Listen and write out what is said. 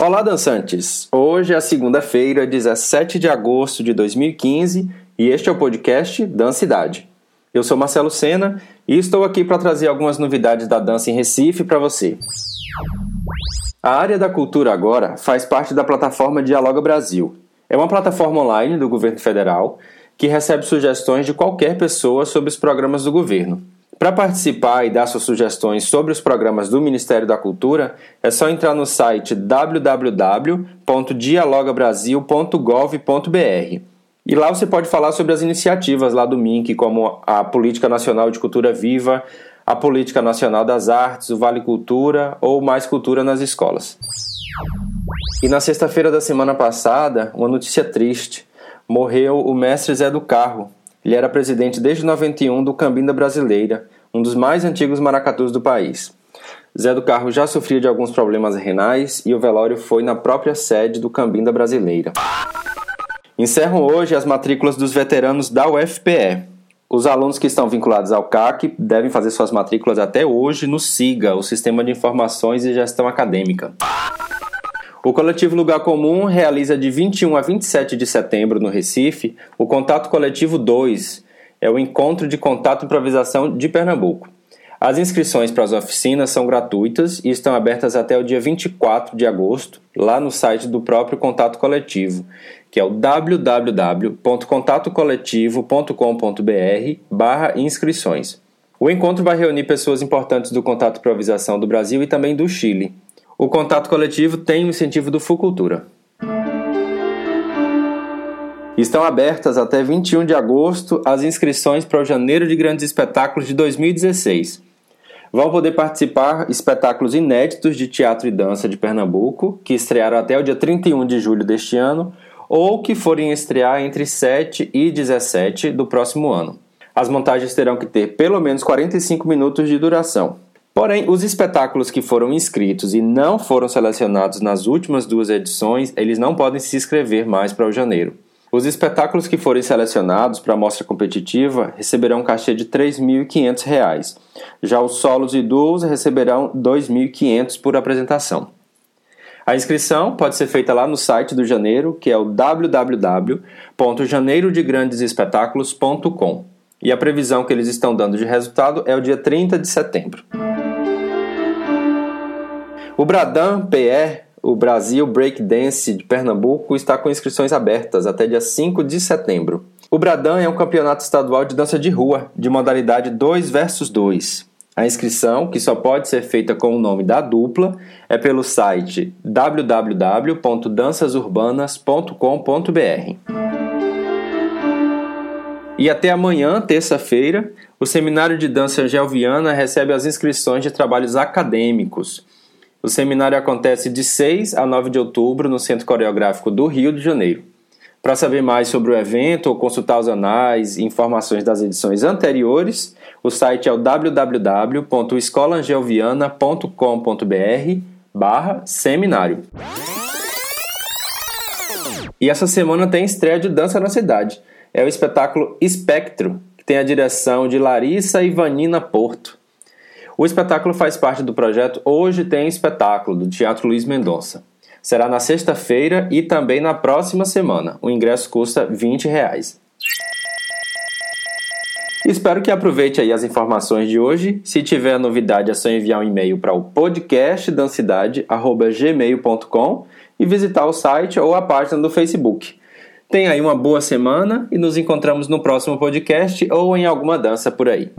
Olá, dançantes! Hoje é segunda-feira, 17 de agosto de 2015 e este é o podcast Dancidade. Eu sou Marcelo Sena e estou aqui para trazer algumas novidades da dança em Recife para você. A área da cultura agora faz parte da plataforma Dialoga Brasil. É uma plataforma online do governo federal que recebe sugestões de qualquer pessoa sobre os programas do governo. Para participar e dar suas sugestões sobre os programas do Ministério da Cultura, é só entrar no site www.dialogabrasil.gov.br. E lá você pode falar sobre as iniciativas lá do MINC, como a Política Nacional de Cultura Viva, a Política Nacional das Artes, o Vale Cultura ou Mais Cultura nas escolas. E na sexta-feira da semana passada, uma notícia triste. Morreu o mestre Zé do Carro, ele era presidente desde 91 do Cambinda Brasileira, um dos mais antigos maracatus do país. Zé do Carro já sofria de alguns problemas renais e o velório foi na própria sede do Cambinda Brasileira. Encerram hoje as matrículas dos veteranos da UFPE. Os alunos que estão vinculados ao CAC devem fazer suas matrículas até hoje no SIGA, o Sistema de Informações e Gestão Acadêmica. O coletivo Lugar Comum realiza de 21 a 27 de setembro no Recife o Contato Coletivo 2, é o encontro de contato e improvisação de Pernambuco. As inscrições para as oficinas são gratuitas e estão abertas até o dia 24 de agosto, lá no site do próprio Contato Coletivo, que é o www.contatocoletivo.com.br inscrições. O encontro vai reunir pessoas importantes do Contato Improvisação do Brasil e também do Chile. O contato coletivo tem o incentivo do Fucultura. Estão abertas até 21 de agosto as inscrições para o Janeiro de Grandes Espetáculos de 2016. Vão poder participar espetáculos inéditos de teatro e dança de Pernambuco, que estrearam até o dia 31 de julho deste ano, ou que forem estrear entre 7 e 17 do próximo ano. As montagens terão que ter pelo menos 45 minutos de duração. Porém, os espetáculos que foram inscritos e não foram selecionados nas últimas duas edições, eles não podem se inscrever mais para o janeiro. Os espetáculos que forem selecionados para a mostra competitiva receberão um cachê de R$ 3.500. Já os solos e duos receberão R$ 2.500 por apresentação. A inscrição pode ser feita lá no site do Janeiro, que é o www.janeirodegrandesespetaculos.com. E a previsão que eles estão dando de resultado é o dia 30 de setembro. O Bradan PR, o Brasil Breakdance de Pernambuco, está com inscrições abertas até dia 5 de setembro. O Bradan é um campeonato estadual de dança de rua, de modalidade 2 versus 2. A inscrição, que só pode ser feita com o nome da dupla, é pelo site www.dançasurbanas.com.br. E até amanhã, terça-feira, o Seminário de Dança Gelviana recebe as inscrições de trabalhos acadêmicos. O seminário acontece de 6 a 9 de outubro no Centro Coreográfico do Rio de Janeiro. Para saber mais sobre o evento ou consultar os anais e informações das edições anteriores, o site é o www.escolangelviana.com.br barra seminário. E essa semana tem estreia de Dança na Cidade. É o espetáculo Espectro, que tem a direção de Larissa Ivanina Porto. O espetáculo faz parte do projeto Hoje Tem Espetáculo, do Teatro Luiz Mendonça. Será na sexta-feira e também na próxima semana. O ingresso custa 20 reais. Espero que aproveite aí as informações de hoje. Se tiver novidade, é só enviar um e-mail para o podcastdancidade.gmail.com e visitar o site ou a página do Facebook. Tenha aí uma boa semana e nos encontramos no próximo podcast ou em alguma dança por aí.